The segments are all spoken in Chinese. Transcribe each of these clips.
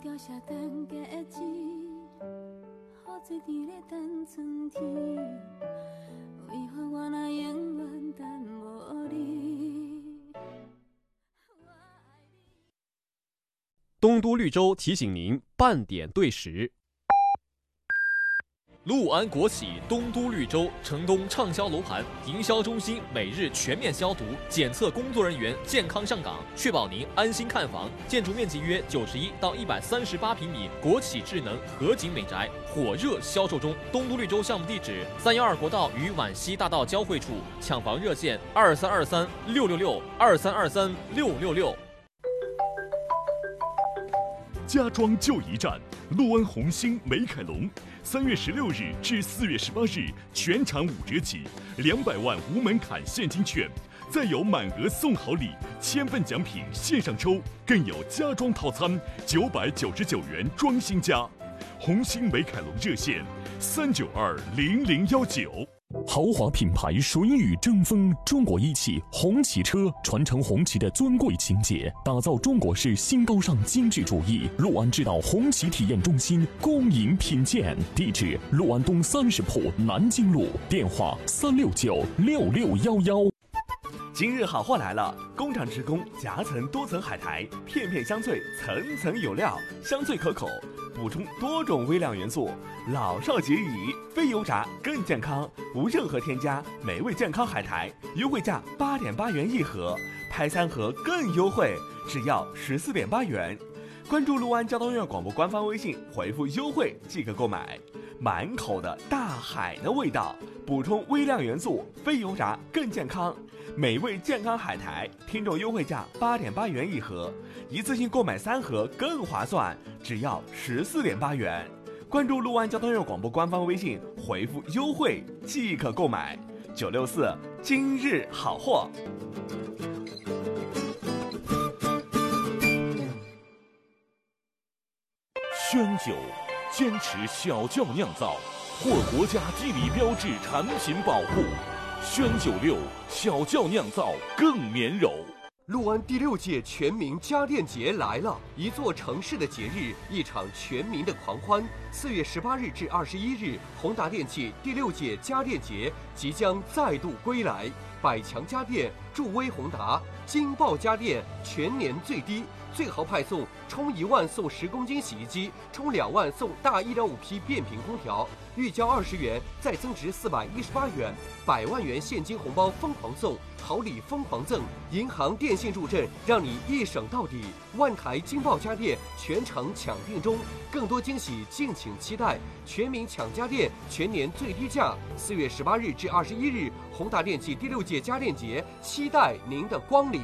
掉下等价的钱，雨水甜咧等春天，为何我那永远等无你？东都绿洲提醒您半点对时。陆安国企东都绿洲城东畅销楼盘营销中心每日全面消毒检测，工作人员健康上岗，确保您安心看房。建筑面积约九十一到一百三十八平米，国企智能合景美宅火热销售中。东都绿洲项目地址：三幺二国道与皖西大道交汇处，抢房热线：二三二三六六六二三二三六六六。家装就一站，陆安红星美凯龙。三月十六日至四月十八日，全场五折起，两百万无门槛现金券，再有满额送好礼，千份奖品线上抽，更有家装套餐九百九十九元装新家。红星美凯龙热线：三九二零零幺九。豪华品牌水与争锋，中国一汽红旗车传承红旗的尊贵情结，打造中国式新高尚精致主义。陆安知道红旗体验中心恭迎品鉴，地址陆安东三十铺南京路，电话三六九六六幺幺。今日好货来了！工厂直供夹层多层海苔，片片香脆，层层有料，香脆可口。补充多种微量元素，老少皆宜，非油炸更健康，无任何添加，美味健康海苔，优惠价八点八元一盒，拍三盒更优惠，只要十四点八元。关注六安交通院广播官方微信，回复优惠即可购买。满口的大海的味道，补充微量元素，非油炸更健康，美味健康海苔，听众优惠价八点八元一盒，一次性购买三盒更划算，只要十四点八元。关注六安交通院广播官方微信，回复优惠即可购买。九六四今日好货。宣酒。坚持小窖酿造，获国家地理标志产品保护。宣九六小窖酿造更绵柔。陆安第六届全民家电节来了，一座城市的节日，一场全民的狂欢。四月十八日至二十一日，宏达电器第六届家电节即将再度归来。百强家电助威宏达，金爆家电全年最低。最豪派送，充一万送十公斤洗衣机，充两万送大一点五匹变频空调，预交二十元再增值四百一十八元，百万元现金红包疯狂送，好礼疯狂赠，银行、电信助阵，让你一省到底。万台金爆家电全程抢订中，更多惊喜敬请期待。全民抢家电，全年最低价。四月十八日至二十一日，宏达电器第六届家电节，期待您的光临。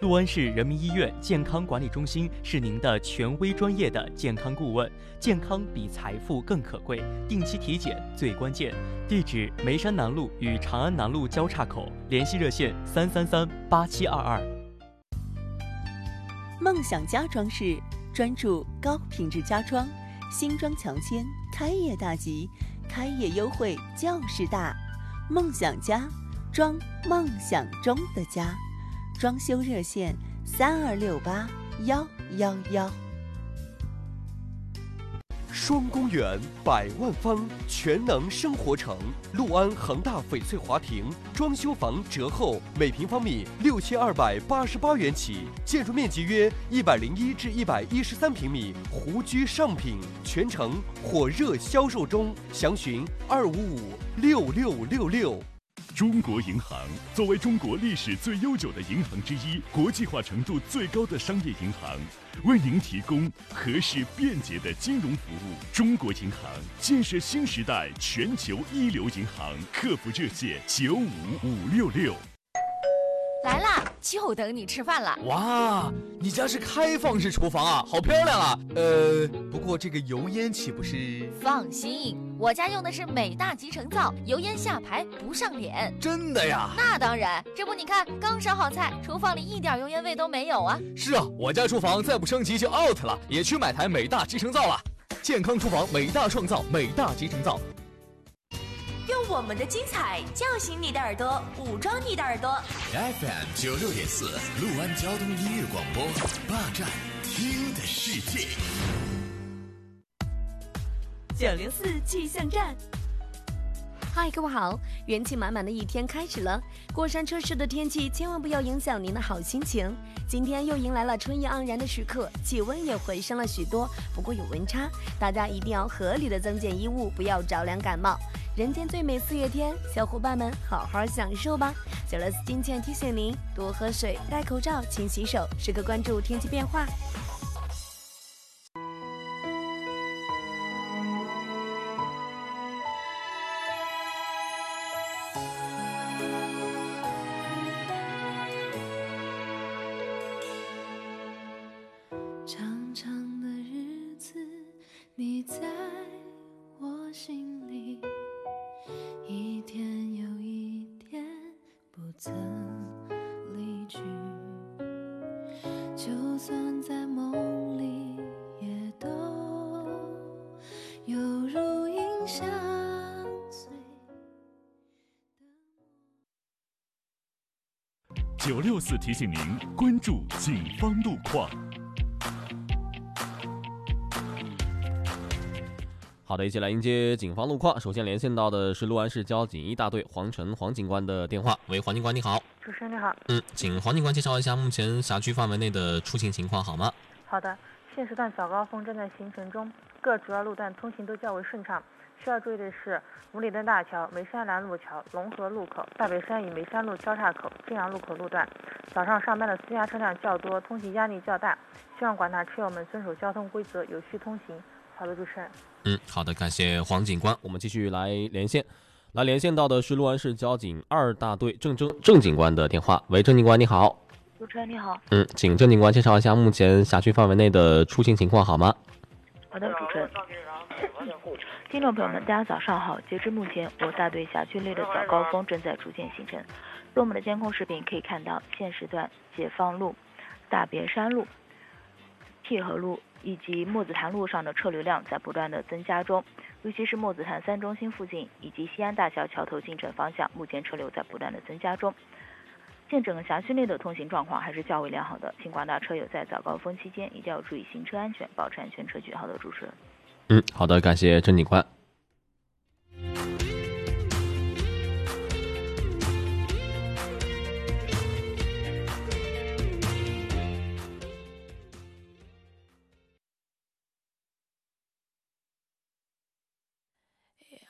陆安市人民医院健康管理中心是您的权威专业的健康顾问，健康比财富更可贵，定期体检最关键。地址：眉山南路与长安南路交叉口，联系热线：三三三八七二二。梦想家装饰专注高品质家装，新装强签，开业大吉，开业优惠就是大。梦想家，装梦想中的家。装修热线：三二六八幺幺幺。双公园百万方全能生活城，陆安恒大翡翠华庭装修房折后，每平方米六千二百八十八元起，建筑面积约一百零一至一百一十三平米，湖居上品，全程火热销售中，详询二五五六六六六。中国银行作为中国历史最悠久的银行之一，国际化程度最高的商业银行，为您提供合适便捷的金融服务。中国银行建设新时代全球一流银行，客服热线九五五六六。来啦，就等你吃饭了。哇，你家是开放式厨房啊，好漂亮啊！呃，不过这个油烟岂不是？放心，我家用的是美大集成灶，油烟下排不上脸。真的呀？那当然，这不你看，刚烧好菜，厨房里一点油烟味都没有啊。是啊，我家厨房再不升级就 out 了，也去买台美大集成灶了。健康厨房，美大创造，美大集成灶。用我们的精彩叫醒你的耳朵，武装你的耳朵。FM 九六点四，陆安交通音乐广播，霸占。听的世界。九零四气象站。嗨，各位好！元气满满的一天开始了，过山车式的天气千万不要影响您的好心情。今天又迎来了春意盎然的时刻，气温也回升了许多，不过有温差，大家一定要合理的增减衣物，不要着凉感冒。人间最美四月天，小伙伴们好好享受吧！小乐斯金钱提醒您：多喝水，戴口罩，勤洗手，时刻关注天气变化。算在梦里，也都犹如影相随。九六四提醒您关注警方路况。的，一起来迎接警方路况。首先连线到的是六安市交警一大队黄晨黄警官的电话。喂，黄警官你好。主持人你好。嗯，请黄警官介绍一下目前辖区范围内的出行情况好吗？好的，现时段早高峰正在形成中，各主要路段通行都较为顺畅。需要注意的是，五里墩大桥、梅山南路桥、龙河路口、大北山与梅山路交叉口、正阳路口路段，早上上班的私家车辆较多，通行压力较大，希望广大车友们遵守交通规则，有序通行。好的，主持人。嗯，好的，感谢黄警官。我们继续来连线，来连线到的是六安市交警二大队郑征郑警官的电话。喂，郑警官你好。主持人你好。嗯，请郑警官介绍一下目前辖区范围内的出行情况好吗？好的，主持人。听众朋友们，大家早上好。截至目前，我大队辖区内的早高峰正在逐渐形成。从我们的监控视频可以看到，现时段解放路、大别山路、淠河路以及墨子潭路上的车流量在不断的增加中，尤其是墨子潭三中心附近以及西安大桥桥头进城方向，目前车流在不断的增加中。现整个辖区内的通行状况还是较为良好的，请广大车友在早高峰期间一定要注意行车安全，保持安全车距。好的，主持人。嗯，好的，感谢郑警官。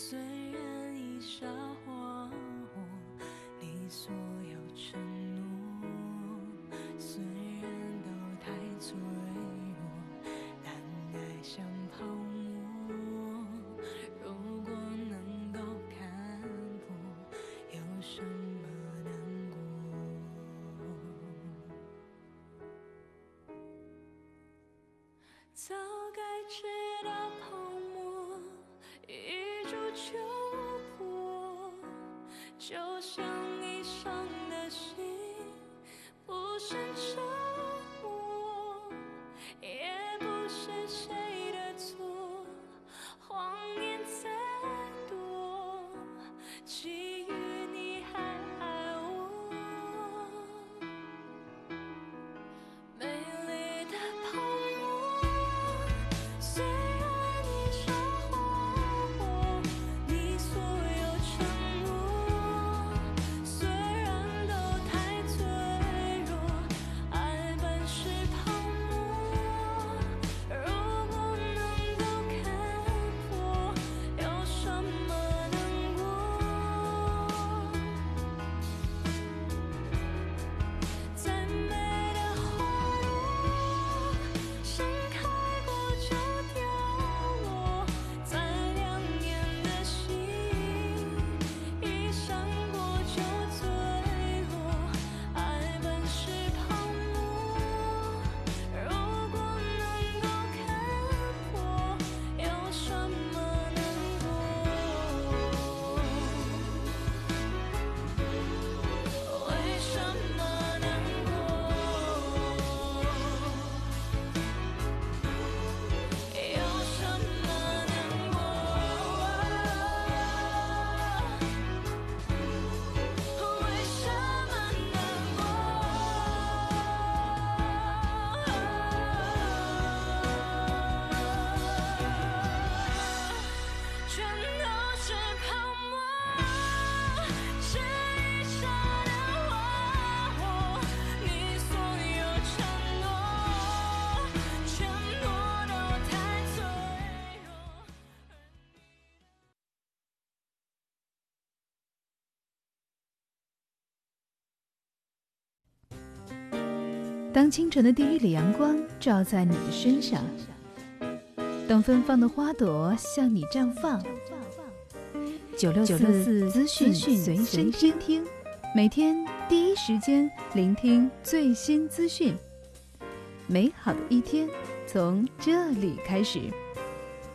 虽当清晨的第一缕阳光照在你的身上，当芬芳的花朵向你绽放。九六四资讯随身听，每天第一时间聆听最新资讯。美好的一天从这里开始，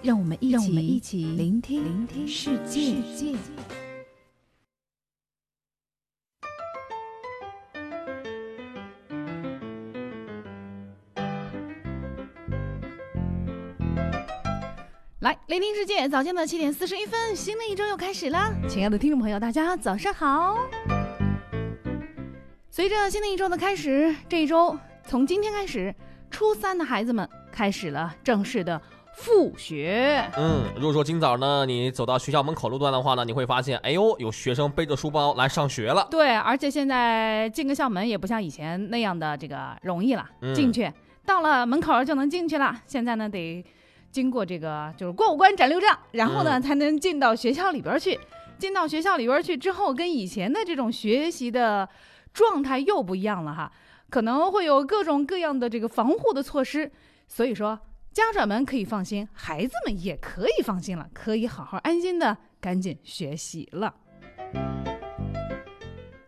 让我们一起一起聆听聆听世界。来，聆听世界，早间的七点四十一分，新的一周又开始了。亲爱的听众朋友，大家早上好。随着新的一周的开始，这一周从今天开始，初三的孩子们开始了正式的复学。嗯，如果说今早呢，你走到学校门口路段的话呢，你会发现，哎呦，有学生背着书包来上学了。对，而且现在进个校门也不像以前那样的这个容易了，进去到了门口就能进去了。现在呢，得。经过这个就是过五关斩六将，然后呢才能进到学校里边去。进到学校里边去之后，跟以前的这种学习的状态又不一样了哈，可能会有各种各样的这个防护的措施。所以说，家长们可以放心，孩子们也可以放心了，可以好好安心的赶紧学习了。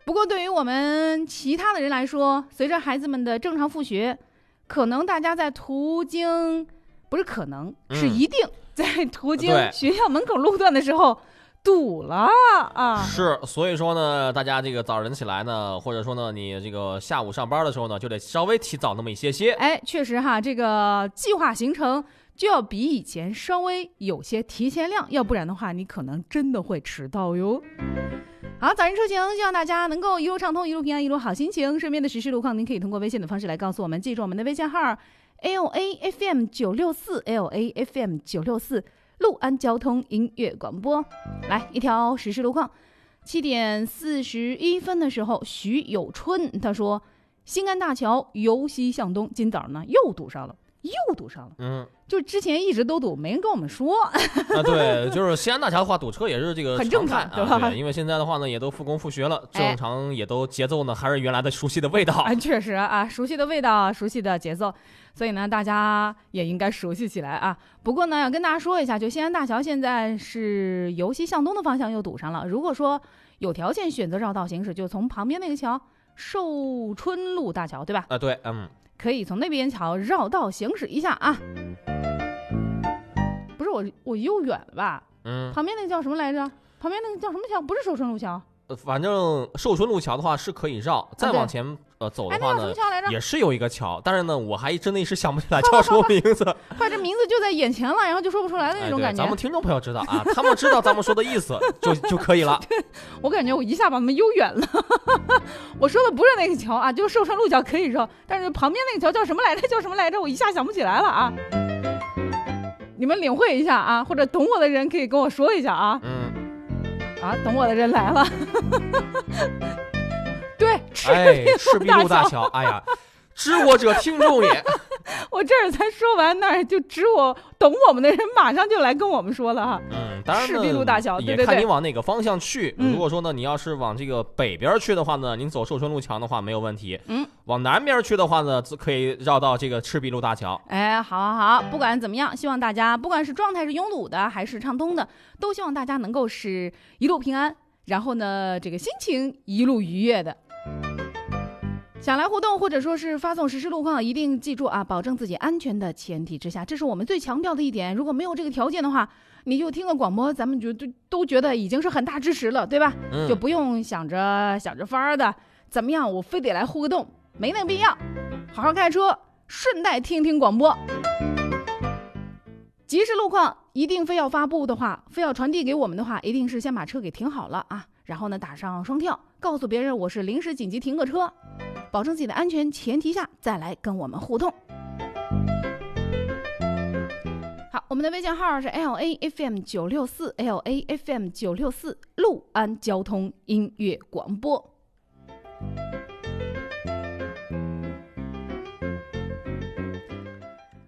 不过，对于我们其他的人来说，随着孩子们的正常复学，可能大家在途经。不是可能，是一定在途经学校门口路段的时候堵了啊！是，所以说呢，大家这个早晨起来呢，或者说呢，你这个下午上班的时候呢，就得稍微提早那么一些些。哎，确实哈，这个计划行程就要比以前稍微有些提前量，要不然的话，你可能真的会迟到哟。好，早晨出行，希望大家能够一路畅通，一路平安，一路好心情。身边的实时路况，您可以通过微信的方式来告诉我们，记住我们的微信号。L A F M 九六四，L A F M 九六四，陆安交通音乐广播，来一条实时路况。七点四十一分的时候，徐有春他说，新安大桥由西向东，今早呢又堵上了。又堵上了，嗯，就之前一直都堵，没人跟我们说。啊，对，就是西安大桥的话，堵车也是这个很正常，对吧？因为现在的话呢，也都复工复学了，正常也都节奏呢，还是原来的熟悉的味道。啊，确实啊，熟悉的味道，熟悉的节奏，所以呢，大家也应该熟悉起来啊。不过呢，要跟大家说一下，就西安大桥现在是由西向东的方向又堵上了。如果说有条件选择绕道行驶，就从旁边那个桥，寿春路大桥，对吧？啊，对，嗯。可以从那边桥绕道行驶一下啊！不是我，我又远了吧？嗯，旁边那个叫什么来着？旁边那个叫什么桥？不是寿春路桥。呃，反正寿春路桥的话是可以绕，再往前。呃，走的话呢，也是有一个桥，但是呢，我还真的一时想不起来 叫什么名字。快，这名字就在眼前了，然后就说不出来的那种感觉。咱们听众朋友知道啊，他们知道咱们说的意思 就就可以了。我感觉我一下把他们悠远了。我说的不是那个桥啊，就是寿山路桥可以绕，但是旁边那个桥叫什么来着？叫什么来着？我一下想不起来了啊。你们领会一下啊，或者懂我的人可以跟我说一下啊。嗯。啊，懂我的人来了。对，赤壁路大桥。哎呀，知我者听众也。我这儿才说完，那儿就知我懂我们的人马上就来跟我们说了哈。嗯，当然赤壁路大桥，也看你往哪个方向去。如果说呢，你要是往这个北边去的话呢，您走寿春路桥的话没有问题。嗯，往南边去的话呢，可以绕到这个赤壁路大桥。哎，好，好，好，不管怎么样，希望大家不管是状态是拥堵的还是畅通的，都希望大家能够是一路平安，然后呢，这个心情一路愉悦的。想来互动或者说是发送实时路况，一定记住啊，保证自己安全的前提之下，这是我们最强调的一点。如果没有这个条件的话，你就听个广播，咱们就都都觉得已经是很大支持了，对吧？就不用想着想着法儿的怎么样，我非得来互个动，没那个必要。好好开车，顺带听听广播。即时路况一定非要发布的话，非要传递给我们的话，一定是先把车给停好了啊，然后呢打上双跳，告诉别人我是临时紧急停个车。保证自己的安全前提下，再来跟我们互动。好，我们的微信号是 L A F M 九六四 L A F M 九六四，陆安交通音乐广播。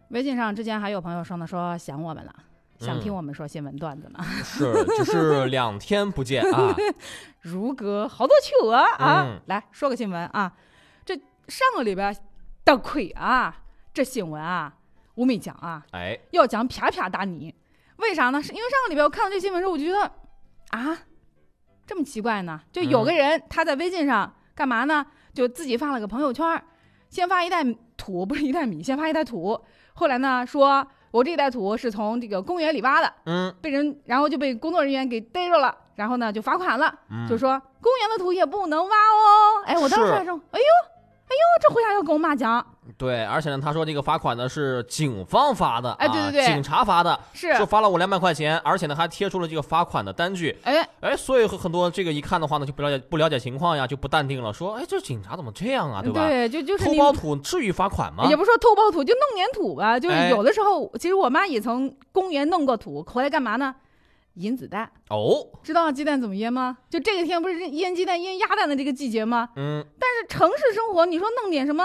微信上之前还有朋友说呢，说想我们了，想听我们说新闻段子呢。是，就是两天不见啊，如隔好多秋啊！啊，来说个新闻啊。上个礼拜，的亏啊，这新闻啊，我没讲啊，哎，要讲啪啪打你，为啥呢？是因为上个礼拜我看到这新闻时候，我就觉得啊，这么奇怪呢？就有个人他在微信上干嘛呢？就自己发了个朋友圈，先发一袋土，不是一袋米，先发一袋土，后来呢说。我这袋土是从这个公园里挖的，嗯，被人然后就被工作人员给逮着了，然后呢就罚款了，嗯、就说公园的土也不能挖哦。哎，我当时还说，哎呦，哎呦，这回啥要跟我妈讲？对，而且呢，他说这个罚款呢是警方发的，哎，对对对，警察发的，是说罚了我两百块钱，而且呢还贴出了这个罚款的单据，哎哎，所以很多这个一看的话呢就不了解不了解情况呀，就不淡定了，说哎这警察怎么这样啊，对吧？对，就就是偷包土至于罚款吗？也不说偷包土，就弄点土吧，就是哎有的时候，其实我妈也从公园弄过土，回来干嘛呢？腌子弹哦，知道鸡蛋怎么腌吗？就这个天不是腌鸡蛋、腌鸭蛋的这个季节吗？嗯，但是城市生活，你说弄点什么？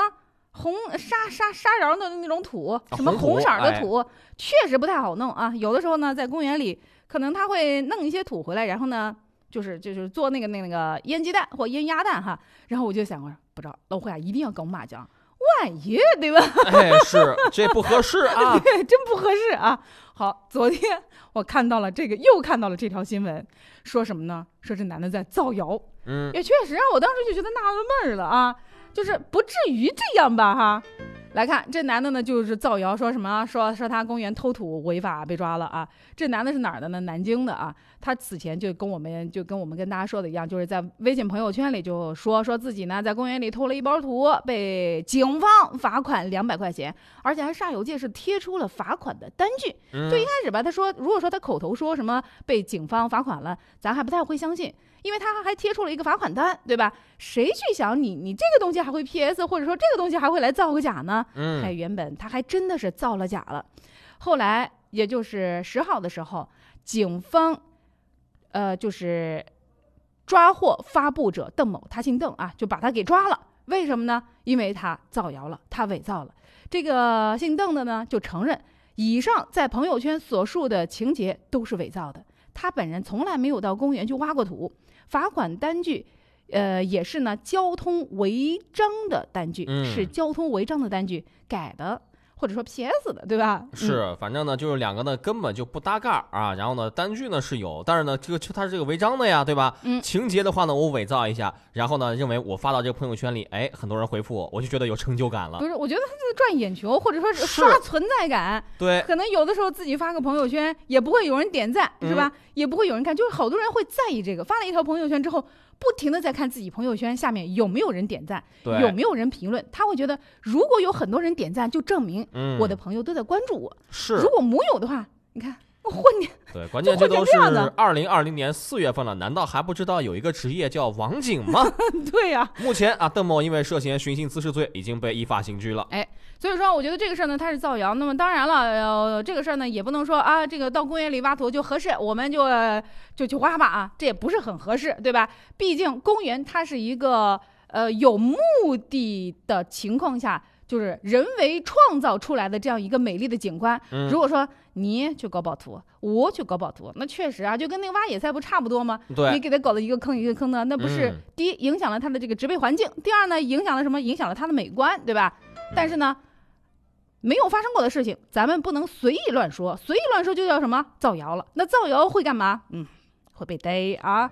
红沙沙沙瓤的那种土，什么红色的土，确实不太好弄啊。有的时候呢，在公园里，可能他会弄一些土回来，然后呢，就是就是做那个那个腌鸡蛋或腌鸭蛋哈。然后我就想我说，不知道老虎呀，一定要跟我妈讲，万一对吧？哎，是这不合适啊，对，真不合适啊。好，昨天我看到了这个，又看到了这条新闻，说什么呢？说这男的在造谣。嗯，也确实啊，我当时就觉得纳了闷儿了啊。就是不至于这样吧，哈。来看这男的呢，就是造谣说什么，说说他公园偷土违法被抓了啊。这男的是哪儿的呢？南京的啊。他此前就跟我们就跟我们跟大家说的一样，就是在微信朋友圈里就说说自己呢在公园里偷了一包土，被警方罚款两百块钱，而且还煞有介事贴出了罚款的单据。就一开始吧，他说如果说他口头说什么被警方罚款了，咱还不太会相信。因为他还贴出了一个罚款单，对吧？谁去想你，你这个东西还会 PS，或者说这个东西还会来造个假呢？嗯，还原本他还真的是造了假了。后来也就是十号的时候，警方，呃，就是抓获发布者邓某，他姓邓啊，就把他给抓了。为什么呢？因为他造谣了，他伪造了。这个姓邓的呢，就承认以上在朋友圈所述的情节都是伪造的，他本人从来没有到公园去挖过土。罚款单据，呃，也是呢，交通违章的单据，嗯、是交通违章的单据改的，或者说 PS 的，对吧？是，嗯、反正呢，就是两个呢根本就不搭嘎啊。然后呢，单据呢是有，但是呢，这个它是这个违章的呀，对吧？嗯，情节的话呢，我伪造一下，然后呢，认为我发到这个朋友圈里，哎，很多人回复我，我就觉得有成就感了。不是，我觉得他就是赚眼球，或者说是刷存在感。对，可能有的时候自己发个朋友圈，也不会有人点赞，是吧？嗯、也不会有人看，就是好多人会在意这个。发了一条朋友圈之后。不停的在看自己朋友圈下面有没有人点赞，有没有人评论，他会觉得如果有很多人点赞，就证明我的朋友都在关注我。嗯、是，如果没有的话，你看我混你。对，关键这都是二零二零年四月份了，难道还不知道有一个职业叫网警吗？对呀、啊。目前啊，邓某因为涉嫌寻衅滋事罪已经被依法刑拘了。哎，所以说我觉得这个事儿呢，它是造谣。那么当然了，呃，这个事儿呢也不能说啊，这个到公园里挖土就合适，我们就就去挖吧啊，这也不是很合适，对吧？毕竟公园它是一个呃有目的的情况下。就是人为创造出来的这样一个美丽的景观。嗯、如果说你去搞宝图，我去搞宝图，那确实啊，就跟那个挖野菜不差不多吗？对，你给他搞了一个坑一个坑的，那不是、嗯、第一影响了它的这个植被环境，第二呢影响了什么？影响了它的美观，对吧？但是呢，没有发生过的事情，咱们不能随意乱说，随意乱说就叫什么造谣了。那造谣会干嘛？嗯，会被逮啊。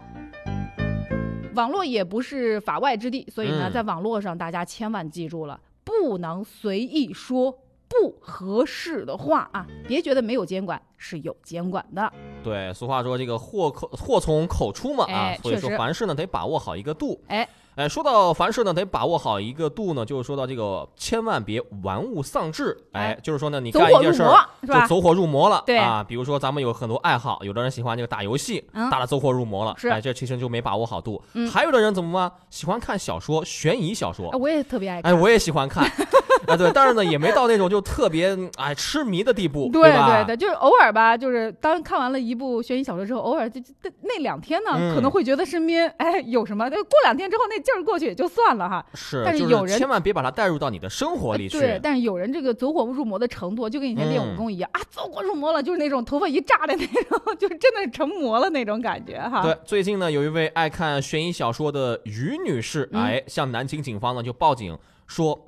网络也不是法外之地，所以呢，嗯、在网络上大家千万记住了。不能随意说不合适的话啊！别觉得没有监管，是有监管的。对，俗话说这个祸口祸从口出嘛啊，哎、所以说凡事呢得把握好一个度。哎哎，说到凡事呢得把握好一个度呢，就是说到这个千万别玩物丧志。哎，就是说呢，你干一件事儿就走火入魔了。对啊，比如说咱们有很多爱好，有的人喜欢这个打游戏，嗯、打的走火入魔了。是，哎，这其实就没把握好度。嗯、还有的人怎么办？喜欢看小说，悬疑小说。哎，我也特别爱看。哎，我也喜欢看。啊，对，但是呢，也没到那种就特别哎痴迷的地步，对对对，就是偶尔吧，就是当看完了一部悬疑小说之后，偶尔就那那两天呢，嗯、可能会觉得身边哎有什么，过两天之后那劲儿过去也就算了哈。是，但是有人千万别把它带入到你的生活里去。对，但是有人这个走火入魔的程度，就跟以前练武功一样、嗯、啊，走火入魔了，就是那种头发一炸的那种，就是真的是成魔了那种感觉哈。对，最近呢，有一位爱看悬疑小说的于女士，嗯、哎，向南京警方呢就报警说。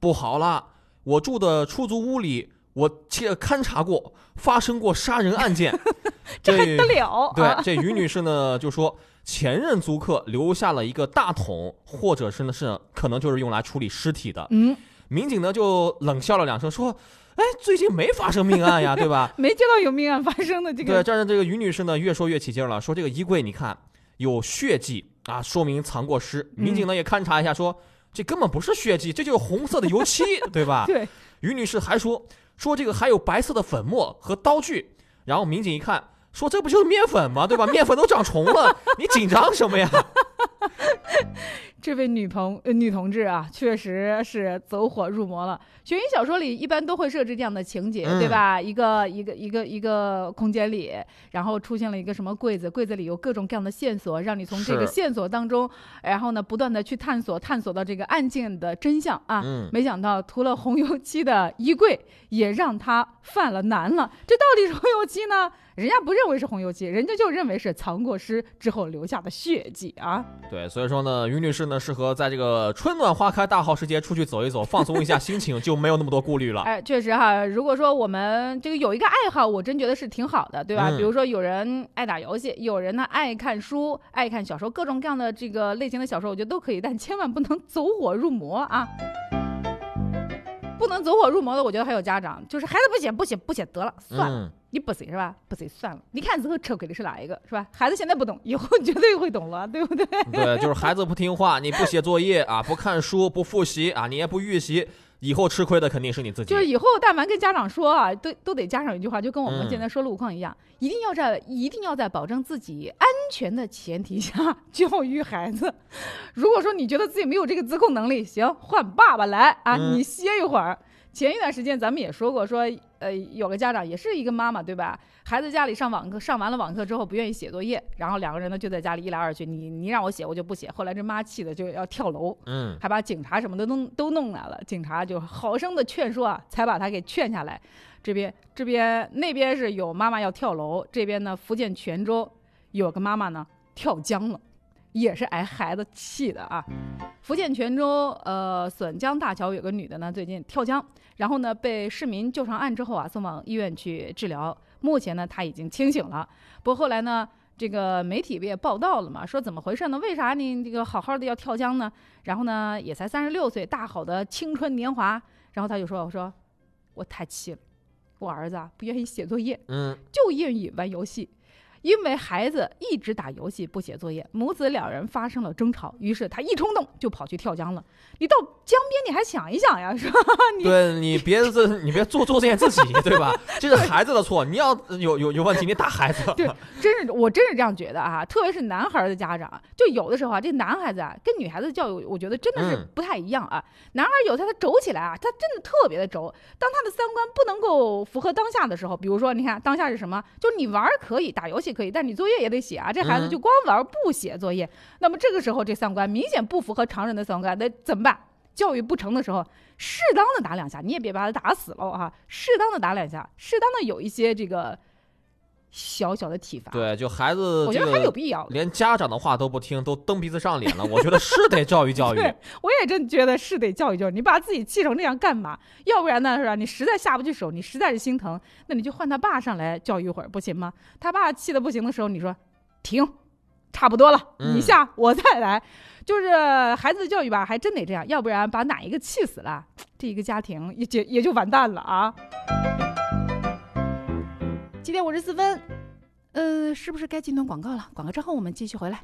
不好了，我住的出租屋里，我切勘察过，发生过杀人案件。这还得了？对，这于女士呢就说，前任租客留下了一个大桶，或者是呢是可能就是用来处理尸体的。嗯，民警呢就冷笑了两声，说：“哎，最近没发生命案呀，对吧？没接到有命案发生的这个。”对，但是这个于女士呢越说越起劲了，说这个衣柜你看有血迹啊，说明藏过尸。民警呢也勘察一下，说这根本不是血迹，这就是红色的油漆，对吧？对。于女士还说说这个还有白色的粉末和刀具，然后民警一看。说这不就是面粉吗？对吧？面粉都长虫了，你紧张什么呀？这位女朋女同志啊，确实是走火入魔了。悬疑小说里一般都会设置这样的情节，对吧？一个一个一个一个空间里，然后出现了一个什么柜子，柜子里有各种各样的线索，让你从这个线索当中，然后呢不断的去探索，探索到这个案件的真相啊。没想到涂了红油漆的衣柜也让他犯了难了。这到底是红油漆呢？人家不认为是红油漆，人家就认为是藏过尸之后留下的血迹啊。对，所以说呢，于女士呢适合在这个春暖花开大好时节出去走一走，放松一下心情，就没有那么多顾虑了。哎，确实哈，如果说我们这个有一个爱好，我真觉得是挺好的，对吧？比如说有人爱打游戏，有人呢爱看书、爱看小说，各种各样的这个类型的小说，我觉得都可以，但千万不能走火入魔啊。不能走火入魔的，我觉得还有家长，就是孩子不写不写不写得了，算了，你不写是吧？不写算了。你看之后吃亏的是哪一个，是吧？孩子现在不懂，以后绝对会懂了，对不对？对，就是孩子不听话，你不写作业啊，不看书，不复习啊，你也不预习。以后吃亏的肯定是你自己。就是以后但凡跟家长说啊，都都得加上一句话，就跟我们现在说路况一样，一定要在一定要在保证自己安全的前提下教育孩子。如果说你觉得自己没有这个自控能力，行，换爸爸来啊，你歇一会儿。前一段时间咱们也说过，说呃有个家长也是一个妈妈，对吧？孩子家里上网课，上完了网课之后不愿意写作业，然后两个人呢就在家里一来二去，你你让我写我就不写。后来这妈气的就要跳楼，嗯，还把警察什么的都都弄来了。警察就好生的劝说啊，才把他给劝下来。这边这边那边是有妈妈要跳楼，这边呢福建泉州有个妈妈呢跳江了。也是挨孩子气的啊！福建泉州呃笋江大桥有个女的呢，最近跳江，然后呢被市民救上岸之后啊，送往医院去治疗。目前呢她已经清醒了。不过后来呢，这个媒体不也报道了嘛，说怎么回事呢？为啥你这个好好的要跳江呢？然后呢也才三十六岁，大好的青春年华。然后他就说：“我说我太气了，我儿子啊不愿意写作业，嗯，就愿意玩游戏。”因为孩子一直打游戏不写作业，母子两人发生了争吵，于是他一冲动就跑去跳江了。你到江边你还想一想呀，是吧？对你别这，你别做作践自己，对吧？这是孩子的错，你要有有有问题，你打孩子。对，真是我真是这样觉得啊，特别是男孩的家长，就有的时候啊，这男孩子啊跟女孩子教育，我觉得真的是不太一样啊。男孩有他他轴起来啊，他真的特别的轴。当他的三观不能够符合当下的时候，比如说你看当下是什么，就是你玩可以，打游戏。可以，但你作业也得写啊！这孩子就光玩不写作业，那么这个时候这三观明显不符合常人的三观，那怎么办？教育不成的时候，适当的打两下，你也别把他打死了哈，适当的打两下，适当的有一些这个。小小的体罚，对，就孩子，我觉得还有必要。连家长的话都不听，都蹬鼻子上脸了。我觉得 是得教育教育。对，我也真觉得是得教育教育。你把自己气成这样干嘛？要不然呢，是吧？你实在下不去手，你实在是心疼，那你就换他爸上来教育一会儿，不行吗？他爸气的不行的时候，你说停，差不多了，你下我再来。就是孩子的教育吧，还真得这样，要不然把哪一个气死了，这一个家庭也就也就完蛋了啊。七点五十四分，呃，是不是该进段广告了？广告之后我们继续回来。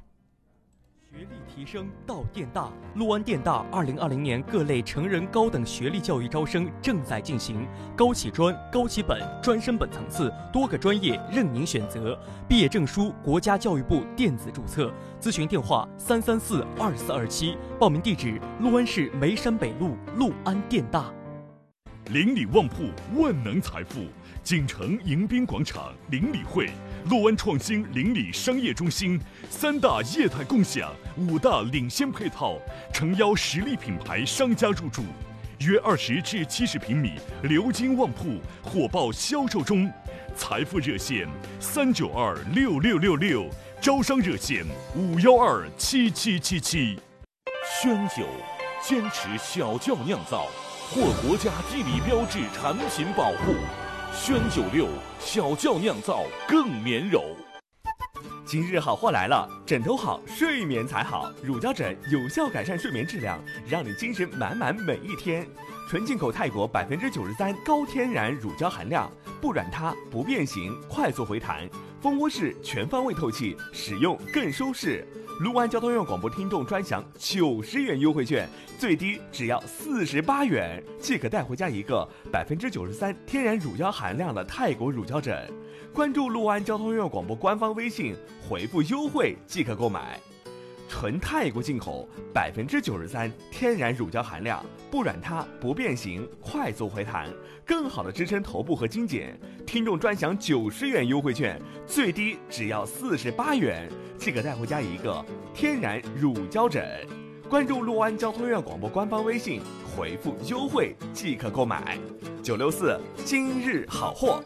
学历提升到电大，陆安电大二零二零年各类成人高等学历教育招生正在进行，高起专、高起本、专升本层次，多个专业任您选择。毕业证书国家教育部电子注册，咨询电话三三四二四二七，报名地址陆安市梅山北路陆安电大。邻里旺铺，万能财富。锦城迎宾广场邻里会，陆安创新邻里商业中心，三大业态共享，五大领先配套，诚邀实力品牌商家入驻，约二十至七十平米鎏金旺铺火爆销售中，财富热线三九二六六六六，招商热线五幺二七七七七。宣酒，坚持小窖酿造。获国家地理标志产品保护。宣九六小窖酿造更绵柔。今日好货来了，枕头好，睡眠才好。乳胶枕有效改善睡眠质量，让你精神满满每一天。纯进口泰国百分之九十三高天然乳胶含量，不软塌，不变形，快速回弹，蜂窝式全方位透气，使用更舒适。陆安交通院广播听众专享九十元优惠券，最低只要四十八元，即可带回家一个百分之九十三天然乳胶含量的泰国乳胶枕。关注陆安交通院广播官方微信，回复优惠即可购买。纯泰国进口，百分之九十三天然乳胶含量，不软塌，不变形，快速回弹，更好的支撑头部和筋腱。听众专享九十元优惠券，最低只要四十八元，即可带回家一个天然乳胶枕。关注陆安交通院广播官方微信，回复优惠即可购买。九六四今日好货。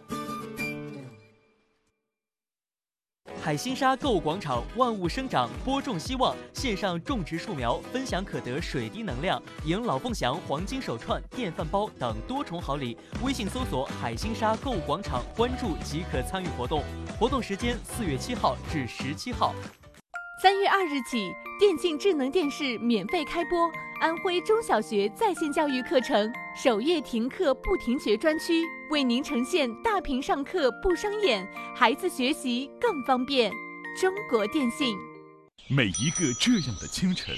海心沙购物广场万物生长，播种希望，线上种植树苗，分享可得水滴能量，赢老凤祥黄金手串、电饭煲等多重好礼。微信搜索“海心沙购物广场”，关注即可参与活动。活动时间四月七号至十七号。三月二日起，电竞智能电视免费开播，安徽中小学在线教育课程首页停课不停学专区，为您呈现大屏上课不伤眼，孩子学习更方便。中国电信。每一个这样的清晨，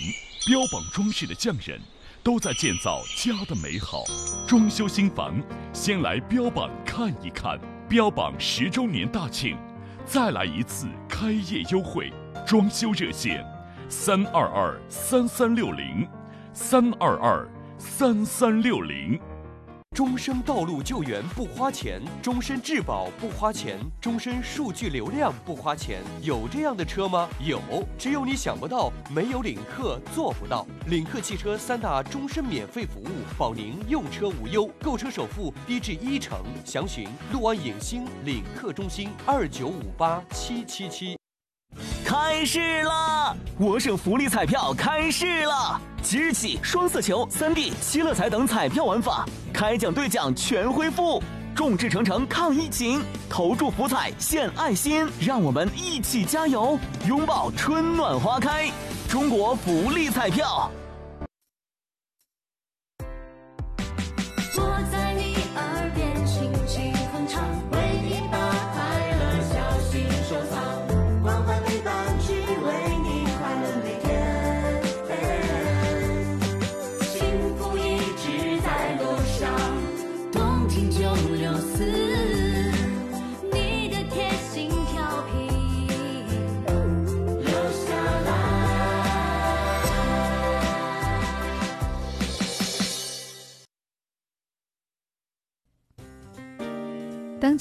标榜装饰的匠人，都在建造家的美好。装修新房，先来标榜看一看。标榜十周年大庆，再来一次开业优惠。装修热线：三二二三三六零，三二二三三六零。终身道路救援不花钱，终身质保不花钱，终身数据流量不花钱。有这样的车吗？有，只有你想不到，没有领克做不到。领克汽车三大终身免费服务，保您用车无忧，购车首付低至一成。详询陆安影星领克中心二九五八七七七。开市啦！我省福利彩票开市啦，即日起双色球、三 D、七乐彩等彩票玩法开奖兑奖全恢复，众志成城抗疫情，投注福彩献爱心，让我们一起加油，拥抱春暖花开！中国福利彩票。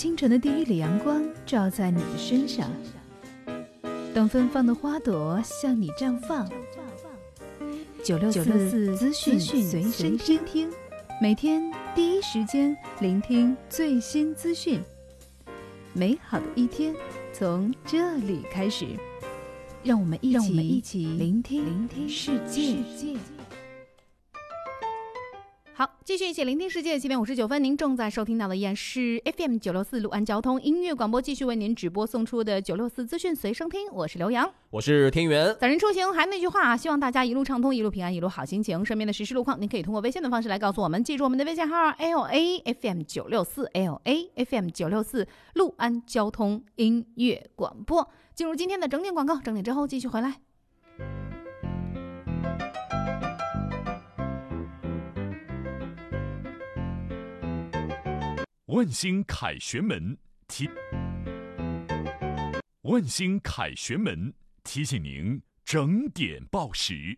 清晨的第一缕阳光照在你的身上，等芬芳的花朵向你绽放，九六四资讯随身听，每天第一时间聆听最新资讯。美好的一天从这里开始，让我们一起一起聆听聆听世界。好，继续一起聆听世界。七点五十九分，您正在收听到的依然是 FM 九六四六安交通音乐广播，继续为您直播送出的九六四资讯随身听。我是刘洋，我是天元。早晨出行还那句话啊，希望大家一路畅通，一路平安，一路好心情。身边的实时路况，您可以通过微信的方式来告诉我们。记住我们的微信号 L A F M 九六四 L A F M 九六四陆安交通音乐广播。进入今天的整点广告，整点之后继续回来。万兴凯旋门提，万兴凯旋门提醒您整点报时。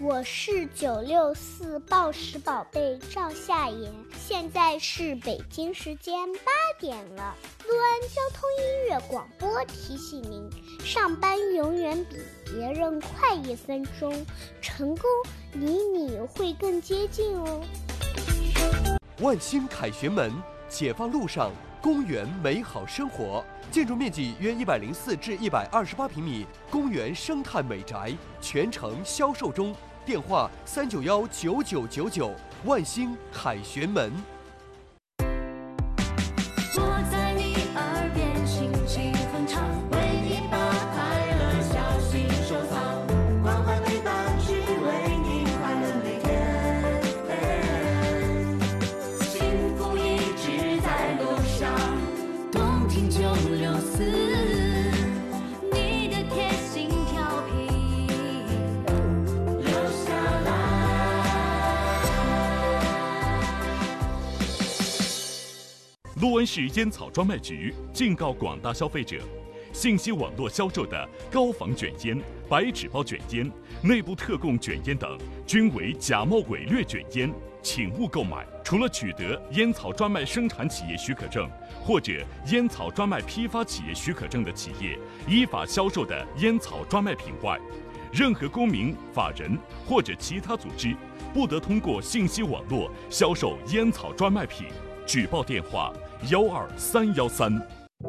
我是九六四报时宝贝赵夏妍，现在是北京时间八点了。陆安交通音乐广播提醒您：上班永远比别人快一分钟，成功离你会更接近哦。万兴凯旋门，解放路上，公园美好生活。建筑面积约一百零四至一百二十八平米，公园生态美宅全程销售中。电话三九幺九九九九。万兴凯旋门。我在六安市烟草专卖局警告广大消费者：信息网络销售的高仿卷烟、白纸包卷烟、内部特供卷烟等，均为假冒伪劣卷烟，请勿购买。除了取得烟草专卖生产企业许可证或者烟草专卖批发企业许可证的企业依法销售的烟草专卖品外，任何公民、法人或者其他组织不得通过信息网络销售烟草专卖品。举报电话：幺二三幺三。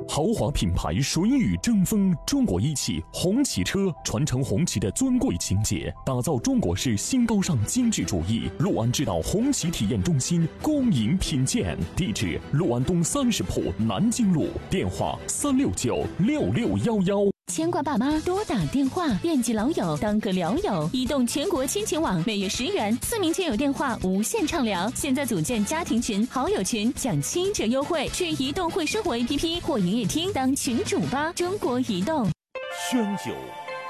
豪华品牌水雨争锋，中国一汽红旗车传承红旗的尊贵情结，打造中国式新高尚精致主义。六安智道红旗体验中心恭迎品鉴，地址六安东三十铺南京路，电话三六九六六幺幺。牵挂爸妈，多打电话；惦记老友，当个聊友。移动全国亲情网，每月十元，四名亲友电话无限畅聊。现在组建家庭群、好友群，享七折优惠。去移动会生活 APP 或营业厅当群主吧。中国移动。宣酒，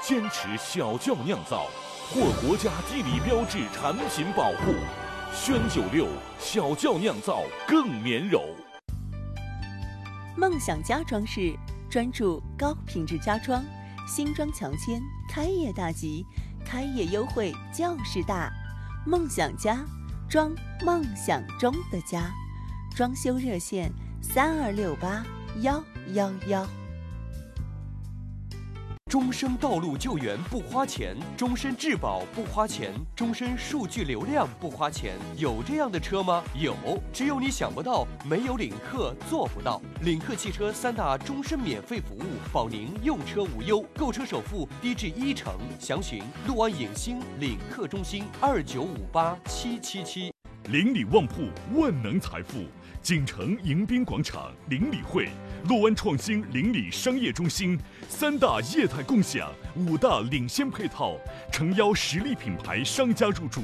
坚持小窖酿造，获国家地理标志产品保护。宣酒六小窖酿造更绵柔。梦想家装饰专注高品质家装，新装强签，开业大吉，开业优惠就是大。梦想家，装梦想中的家，装修热线三二六八幺幺幺。终身道路救援不花钱，终身质保不花钱，终身数据流量不花钱，有这样的车吗？有，只有你想不到，没有领克做不到。领克汽车三大终身免费服务，保您用车无忧，购车首付低至一成。详询六安影星领克中心二九五八七七七。邻里旺铺，万能财富。锦城迎宾广场邻里会，洛湾创新邻里商业中心，三大业态共享，五大领先配套，诚邀实力品牌商家入驻，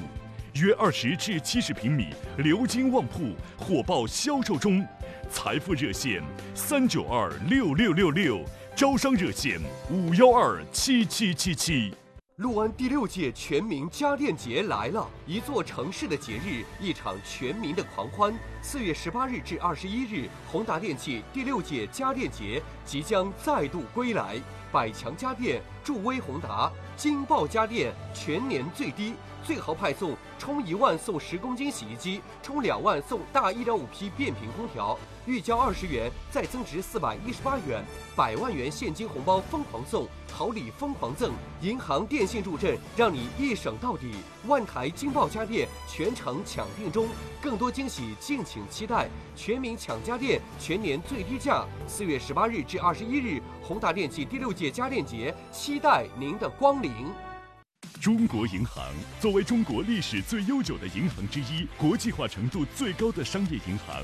约二十至七十平米鎏金旺铺火爆销售中，财富热线三九二六六六六，招商热线五幺二七七七七。六安第六届全民家电节来了，一座城市的节日，一场全民的狂欢。四月十八日至二十一日，宏达电器第六届家电节即将再度归来。百强家电助威宏达，金爆家电全年最低，最豪派送，充一万送十公斤洗衣机，充两万送大一点五匹变频空调，预交二十元再增值四百一十八元，百万元现金红包疯狂送，好礼疯狂赠，银行、电信助阵，让你一省到底。万台金爆家电全程抢订中，更多惊喜敬请期待。全民抢家电，全年最低价。四月十八日至二十一日，宏达电器第六届家电节，期待您的光临。中国银行作为中国历史最悠久的银行之一，国际化程度最高的商业银行，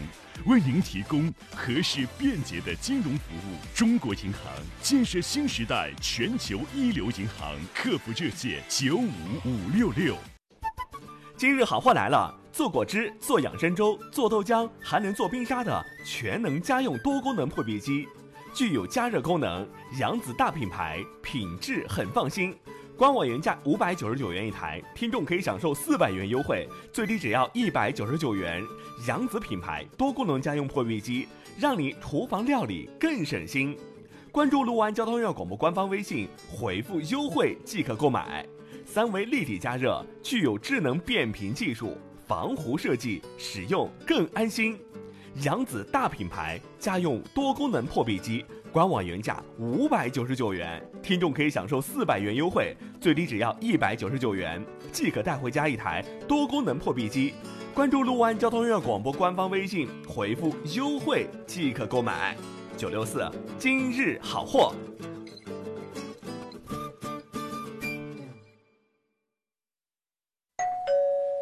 为您提供合适便捷的金融服务。中国银行建设新时代全球一流银行，客服热线九五五六六。今日好货来了！做果汁、做养生粥、做豆浆，还能做冰沙的全能家用多功能破壁机，具有加热功能，扬子大品牌，品质很放心。官网原价五百九十九元一台，听众可以享受四百元优惠，最低只要一百九十九元。扬子品牌多功能家用破壁机，让你厨房料理更省心。关注六安交通院广播官方微信，回复优惠即可购买。三维立体加热，具有智能变频技术，防糊设计，使用更安心。扬子大品牌家用多功能破壁机，官网原价五百九十九元，听众可以享受四百元优惠，最低只要一百九十九元即可带回家一台多功能破壁机。关注六安交通院广播官方微信，回复优惠即可购买。九六四今日好货。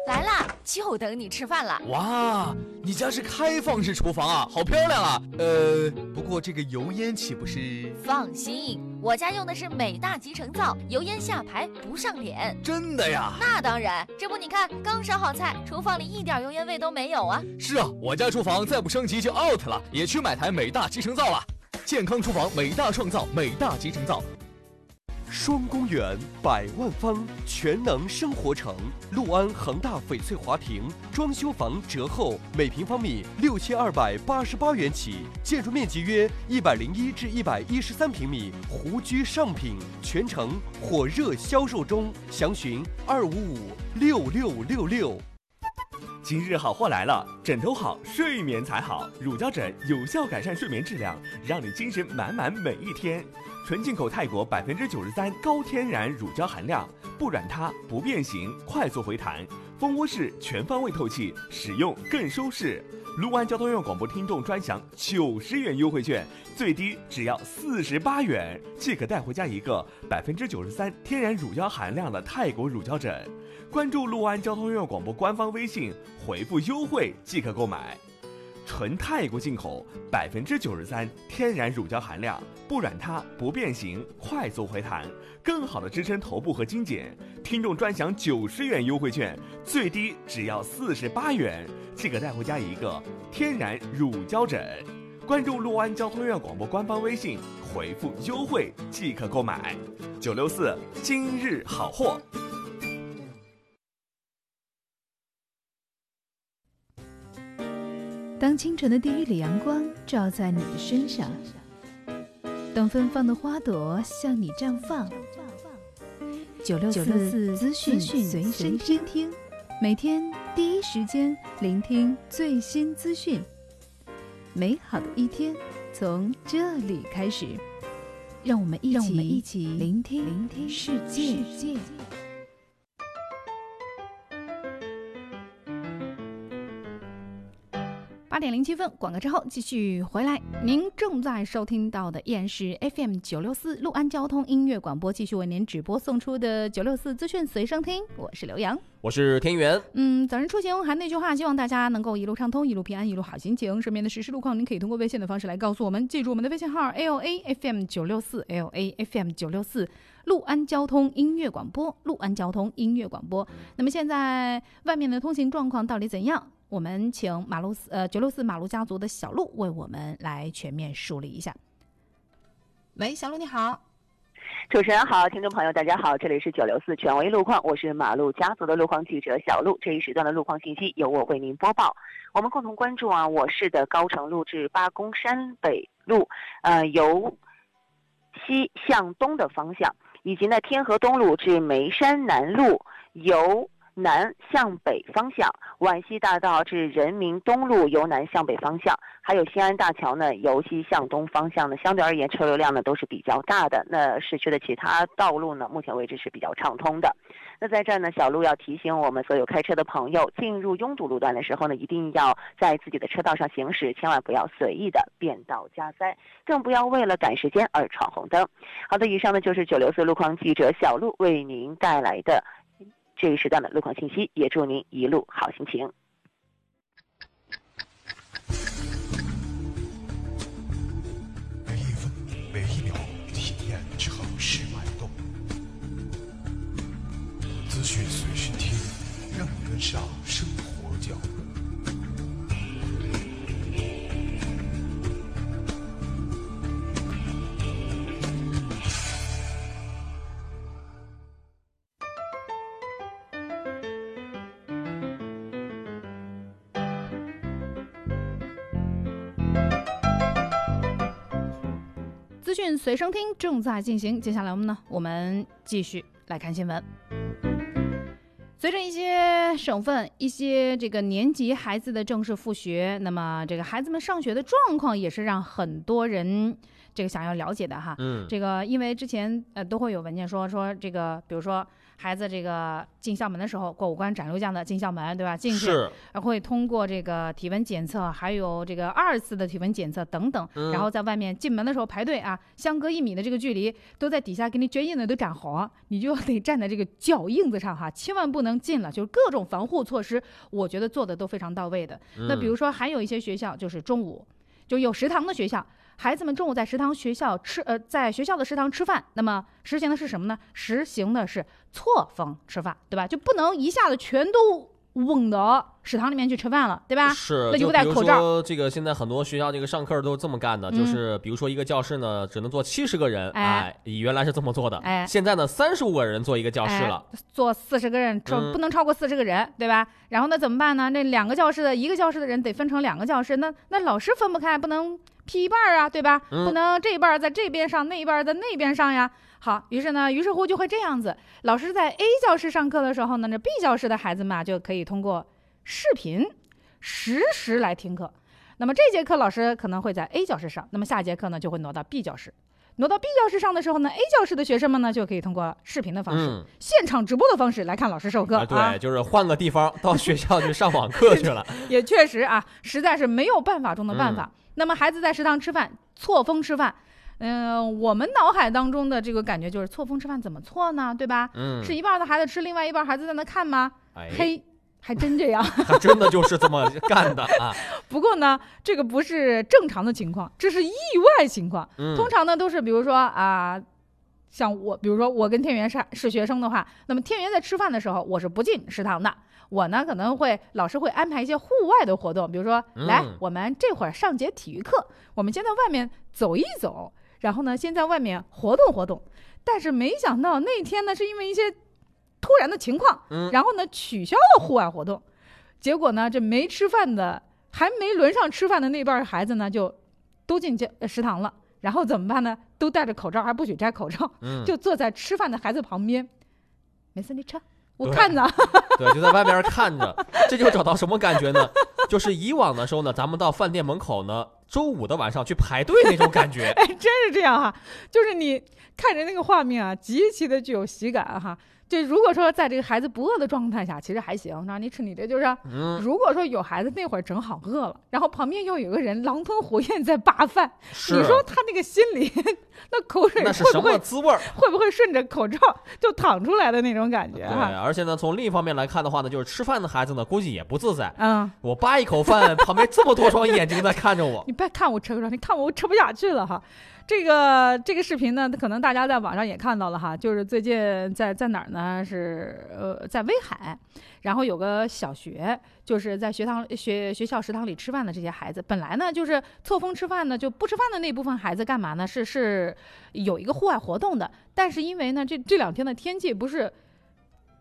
来啦就等你吃饭了。哇，你家是开放式厨房啊，好漂亮啊！呃，不过这个油烟岂不是？放心，我家用的是美大集成灶，油烟下排不上脸。真的呀？那当然，这不你看，刚烧好菜，厨房里一点油烟味都没有啊。是啊，我家厨房再不升级就 out 了，也去买台美大集成灶了。健康厨房，美大创造，美大集成灶。双公园百万方全能生活城，六安恒大翡翠华庭装修房折后，每平方米六千二百八十八元起，建筑面积约一百零一至一百一十三平米，湖居上品，全程火热销售中，详询二五五六六六六。今日好货来了，枕头好，睡眠才好。乳胶枕有效改善睡眠质量，让你精神满满每一天。纯进口泰国百分之九十三高天然乳胶含量，不软塌，不变形，快速回弹，蜂窝式全方位透气，使用更舒适。陆安交通院广播听众专享九十元优惠券，最低只要四十八元，即可带回家一个百分之九十三天然乳胶含量的泰国乳胶枕。关注陆安交通院广播官方微信，回复优惠即可购买。纯泰国进口，百分之九十三天然乳胶含量，不软塌，不变形，快速回弹，更好的支撑头部和颈简。听众专享九十元优惠券，最低只要四十八元，即可带回家一个天然乳胶枕。关注六安交通院广播官方微信，回复优惠即可购买。九六四今日好货。当清晨的第一缕阳光照在你的身上，当芬芳的花朵向你绽放，九六四资讯随身听，每天第一时间聆听最新资讯。美好的一天从这里开始，让我们一起一起聆听聆听世界。点零七分，广告之后继续回来。您正在收听到的依然是 FM 九六四陆安交通音乐广播，继续为您直播送出的九六四资讯随身听。我是刘洋，我是天元。嗯，早晨出行还那句话，希望大家能够一路畅通，一路平安，一路好心情。身边的实时路况，您可以通过微信的方式来告诉我们。记住我们的微信号 L A F M 九六四 L A F M 九六四陆安交通音乐广播，陆安交通音乐广播。那么现在外面的通行状况到底怎样？我们请马路四呃九六四马路家族的小路为我们来全面梳理一下。喂，小路你好，主持人好，听众朋友大家好，这里是九六四权威路况，我是马路家族的路况记者小路。这一时段的路况信息由我为您播报。我们共同关注啊，我市的高城路至八公山北路，呃，由西向东的方向，以及呢天河东路至眉山南路由。南向北方向，皖西大道至人民东路由南向北方向，还有西安大桥呢由西向东方向呢，相对而言车流量呢都是比较大的。那市区的其他道路呢，目前为止是比较畅通的。那在这儿呢，小路要提醒我们所有开车的朋友，进入拥堵路段的时候呢，一定要在自己的车道上行驶，千万不要随意的变道加塞，更不要为了赶时间而闯红灯。好的，以上呢就是九六四路况记者小路为您带来的。这一时段的路况信息，也祝您一路好心情。每一分每一秒，体验城市脉动。资讯随身听，让你跟上讯随声听正在进行，接下来我们呢，我们继续来看新闻。随着一些省份、一些这个年级孩子的正式复学，那么这个孩子们上学的状况也是让很多人这个想要了解的哈。嗯，这个因为之前呃都会有文件说说这个，比如说孩子这个进校门的时候过五关斩六将的进校门，对吧？进去是会通过这个体温检测，还有这个二次的体温检测等等，嗯然后在外面进门的时候排队啊，相隔一米的这个距离都在底下给你脚印子都站好，你就得站在这个脚印子上哈，千万不能进了，就是各种防护措施，我觉得做的都非常到位的。那比如嗯说还有一些学校就是中午就有食堂的学校。孩子们中午在食堂学校吃，呃，在学校的食堂吃饭，那么实行的是什么呢？实行的是错峰吃饭，对吧？就不能一下子全都嗡到食堂里面去吃饭了，对吧？是，那就戴口罩。说这个现在很多学校这个上课都是这么干的，嗯就是比如说一个教室呢只能坐七十个人，哎哎，原来是这么做的，哎现在呢三十五个人坐一个教室了，哎、坐四十个人，超嗯不能超过四十个人，对吧？然后那怎么办呢？那两个教室的一个教室的人得分成两个教室，那那老师分不开，不能劈一半儿啊，对吧？嗯不能这一半儿在这边上，那一半儿在那边上呀。好，于是呢，于是乎就会这样子，老师在 A 教室上课的时候呢，那 B 教室的孩子们啊就可以通过视频实时来听课。那么这节课老师可能会在 A 教室上，那么下节课呢就会挪到 B 教室。挪到 B 教室上的时候呢，A 教室的学生们呢就可以通过视频的方式、嗯现场直播的方式来看老师授课啊，对，就是换个地方到学校去上网课去了，也确实啊，实在是没有办法中的办法。嗯那么孩子在食堂吃饭，错峰吃饭，嗯、我们脑海当中的这个感觉就是错峰吃饭怎么错呢？对吧？嗯是一半的孩子吃，另外一半孩子在那看吗？哎嘿，还真这样。还真的就是这么干的啊，不过呢，这个不是正常的情况，这是意外情况。嗯通常呢都是比如说啊。像我，比如说我跟天元是是学生的话，那么天元在吃饭的时候，我是不进食堂的。我呢可能会老师会安排一些户外的活动，比如说，嗯来，我们这会儿上节体育课，我们先到外面走一走，然后呢先在外面活动活动。但是没想到那天呢，是因为一些突然的情况，嗯然后呢取消了户外活动，结果呢这没吃饭的，还没轮上吃饭的那半儿孩子呢，就都进食堂了。然后怎么办呢？都戴着口罩，还不许摘口罩，嗯就坐在吃饭的孩子旁边。没事，你吃，我看着。对，就在外边看着，这就找到什么感觉呢？就是以往的时候呢，咱们到饭店门口呢，周五的晚上去排队那种感觉，哎，真是这样哈，就是你看着那个画面啊，极其的具有喜感哈。这如果说在这个孩子不饿的状态下，其实还行，那你吃你这就是。嗯如果说有孩子那会儿正好饿了，然后旁边又有个人狼吞虎咽在扒饭，你说他那个心里那口水那是什会不会么滋味儿？会不会顺着口罩就淌出来的那种感觉对，而且呢，从另一方面来看的话呢，就是吃饭的孩子呢，估计也不自在。嗯，我扒一口饭，旁边这么多双眼睛在看着我。你别看我吃不着，你看我我吃不下去了哈。这个这个视频呢，可能大家在网上也看到了哈，就是最近在在哪儿呢？是呃在威海，然后有个小学，就是在学堂学学校食堂里吃饭的这些孩子，本来呢就是错峰吃饭呢，就不吃饭的那部分孩子干嘛呢？是是有一个户外活动的，但是因为呢这这两天的天气不是。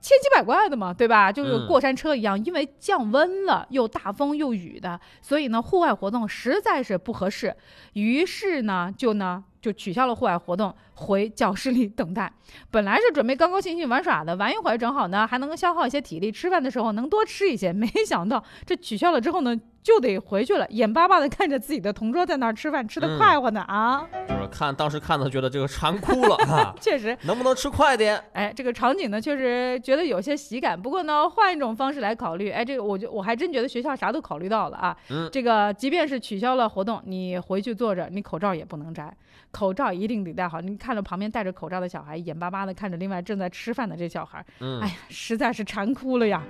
千奇百怪的嘛，对吧？就是嗯过山车一样，因为降温了，又大风又雨的，所以呢，户外活动实在是不合适。于是呢，就呢就取消了户外活动，回教室里等待。本来是准备高高兴兴玩耍的，玩一会儿正好呢还能消耗一些体力，吃饭的时候能多吃一些。没想到这取消了之后呢，就得回去了，眼巴巴的看着自己的同桌在那儿吃饭，吃的嗯快活呢、啊！就是看当时看的觉得这个馋哭了啊，确实，能不能吃快点？哎，这个场景呢，确实觉得有些喜感。不过呢，换一种方式来考虑，哎，这个我就我还真觉得学校啥都考虑到了啊。嗯这个即便是取消了活动，你回去坐着，你口罩也不能摘，口罩一定得戴好。你看着旁边戴着口罩的小孩，眼巴巴的看着另外正在吃饭的这小孩，嗯哎呀，实在是馋哭了呀。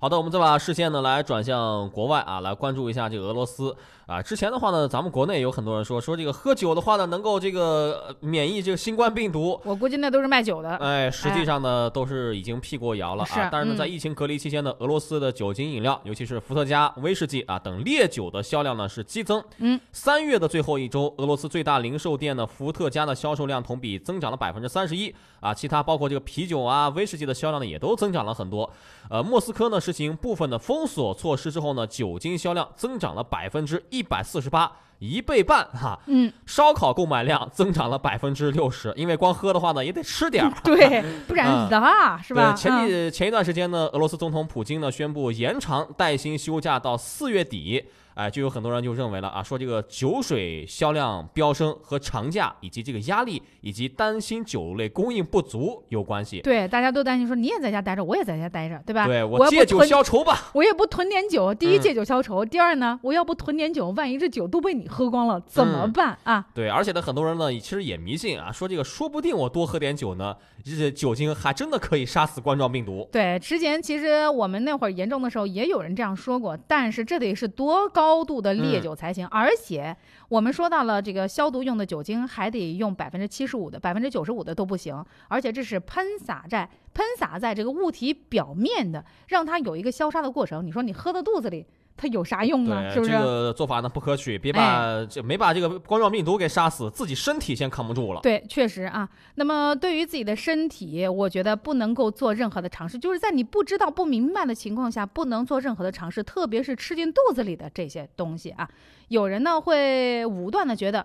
好的，我们再把视线呢来转向国外啊，来关注一下这个俄罗斯啊。之前的话呢，咱们国内有很多人说说这个喝酒的话呢，能够这个呃免疫这个新冠病毒。我估计那都是卖酒的。哎，实际上呢，都是已经辟过谣了是啊。但是呢，嗯在疫情隔离期间呢，俄罗斯的酒精饮料，尤其是伏特加、威士忌啊等烈酒的销量呢是激增。嗯，三月的最后一周，俄罗斯最大零售店的伏特加的销售量同比增长了百分之三十一啊，其他包括这个啤酒啊、威士忌的销量呢也都增长了很多。呃，莫斯科呢实行部分的封锁措施之后呢，酒精销量增长了百分之一百四十八。一倍半哈。嗯，烧烤购买量增长了百分之六十，因为光喝的话呢也得吃点儿，对，不然的话、是吧？对，前几、前一段时间呢，俄罗斯总统普京呢宣布延长带薪休假到四月底。哎，就有很多人就认为了啊，说这个酒水销量飙升和长假以及这个压力以及担心酒类供应不足有关系。对，大家都担心说你也在家待着，我也在家待着，对吧？对我借酒消愁吧。我也不囤点酒，第一嗯戒酒消愁，第二呢，我要不囤点酒，万一这酒都被你喝光了怎么嗯办啊？对，而且呢，很多人呢其实也迷信啊，说这个说不定我多喝点酒呢，这酒精还真的可以杀死冠状病毒。对，之前其实我们那会儿严重的时候也有人这样说过，但是这得是多高度的烈酒才行。而且我们说到了这个消毒用的酒精，还得用百分之七十五的，百分之九十五的都不行。而且这是喷洒在喷洒在这个物体表面的，让它有一个消杀的过程。你说你喝到肚子里，它有啥用呢？是不是？这个做法呢不可取，别把这、没把这个冠状病毒给杀死，自己身体先扛不住了。对，确实啊。那么对于自己的身体，我觉得不能够做任何的尝试，就是在你不知道、不明白的情况下，不能做任何的尝试，特别是吃进肚子里的这些东西啊。有人呢会武断的觉得，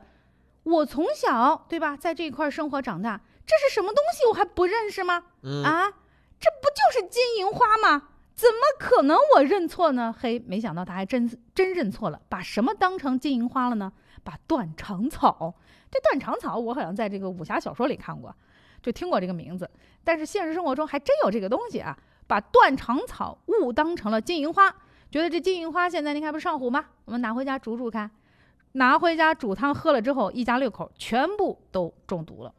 我从小对吧，在这一块生活长大，这是什么东西我还不认识吗？嗯啊，这不就是金银花吗？怎么可能我认错呢？嘿，没想到他还真真认错了，把什么当成金银花了呢？把断肠草。这断肠草我好像在这个武侠小说里看过，就听过这个名字，但是现实生活中还真有这个东西啊！把断肠草误当成了金银花，觉得这金银花现在您看不是上火吗？我们拿回家煮煮看，拿回家煮汤喝了之后，一家六口全部都中毒了。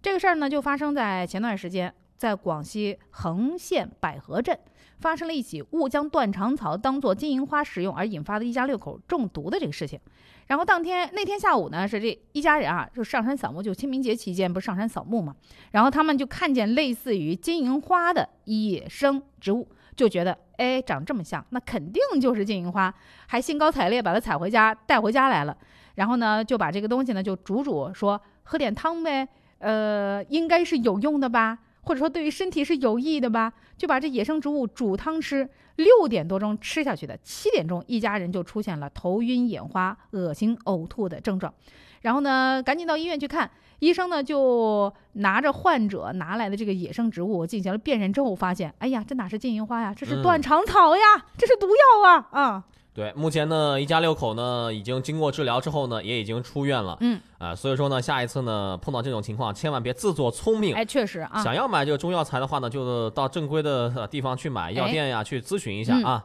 这个事儿呢，就发生在前段时间，在广西横县百合镇。发生了一起误将断肠草当做金银花使用而引发的一家六口中毒的这个事情。然后当天那天下午呢，是这一家人啊，就上山扫墓，就清明节期间不是上山扫墓嘛，然后他们就看见类似于金银花的野生植物，就觉得哎长这么像，那肯定就是金银花，还兴高采烈把它采回家带回家来了。然后呢，就把这个东西呢就煮煮，说喝点汤呗，呃，应该是有用的吧。或者说对于身体是有益的吧，就把这野生植物煮汤吃。六点多钟吃下去的，七点钟一家人就出现了头晕眼花、恶心呕吐的症状，然后呢，赶紧到医院去看。医生呢就拿着患者拿来的这个野生植物进行了辨认之后，发现，哎呀，这哪是金银花呀，这是断肠草呀，嗯、这是毒药啊啊！对，目前呢，一家六口呢已经经过治疗之后呢，也已经出院了。嗯，啊，所以说呢，下一次呢碰到这种情况，千万别自作聪明。哎，确实啊，想要买这个中药材的话呢，就到正规的地方去买，药店呀、哎、去咨询一下啊。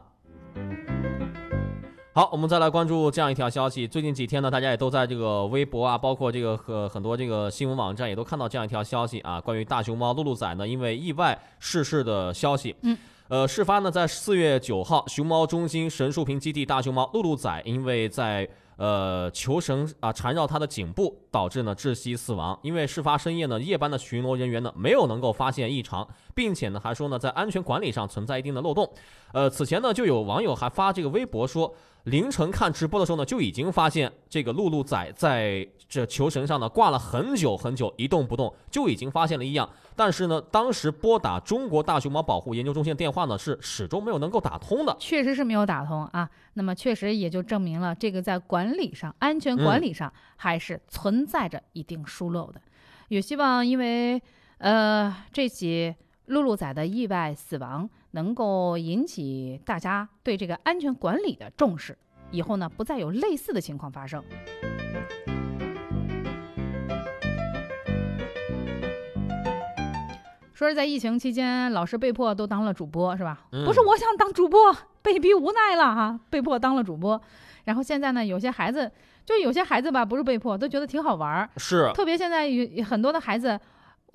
好，我们再来关注这样一条消息。最近几天呢，大家也都在这个微博啊，包括这个和很多这个新闻网站也都看到这样一条消息啊，关于大熊猫露露仔呢因为意外逝世的消息。嗯。呃，事发呢在四月九号，熊猫中心神树坪基地大熊猫露露仔因为在呃球绳啊缠绕它的颈部，导致呢窒息死亡。因为事发深夜呢，夜班的巡逻人员呢没有能够发现异常，并且呢还说呢在安全管理上存在一定的漏洞。呃，此前呢就有网友还发这个微博说，凌晨看直播的时候呢就已经发现这个露露仔在这球绳上呢挂了很久很久一动不动，就已经发现了异样。但是呢，当时拨打中国大熊猫保护研究中心电话呢，是始终没有能够打通的。确实是没有打通啊。那么确实也就证明了这个在管理上、安全管理上还是存在着一定疏漏的。也希望因为呃这起露露仔的意外死亡，能够引起大家对这个安全管理的重视，以后呢不再有类似的情况发生。说是在疫情期间，老师被迫都当了主播，是吧？嗯、不是我想当主播，被逼无奈了哈，被迫当了主播。然后现在呢，有些孩子就有些孩子吧，不是被迫，都觉得挺好玩儿。是，特别现在有很多的孩子，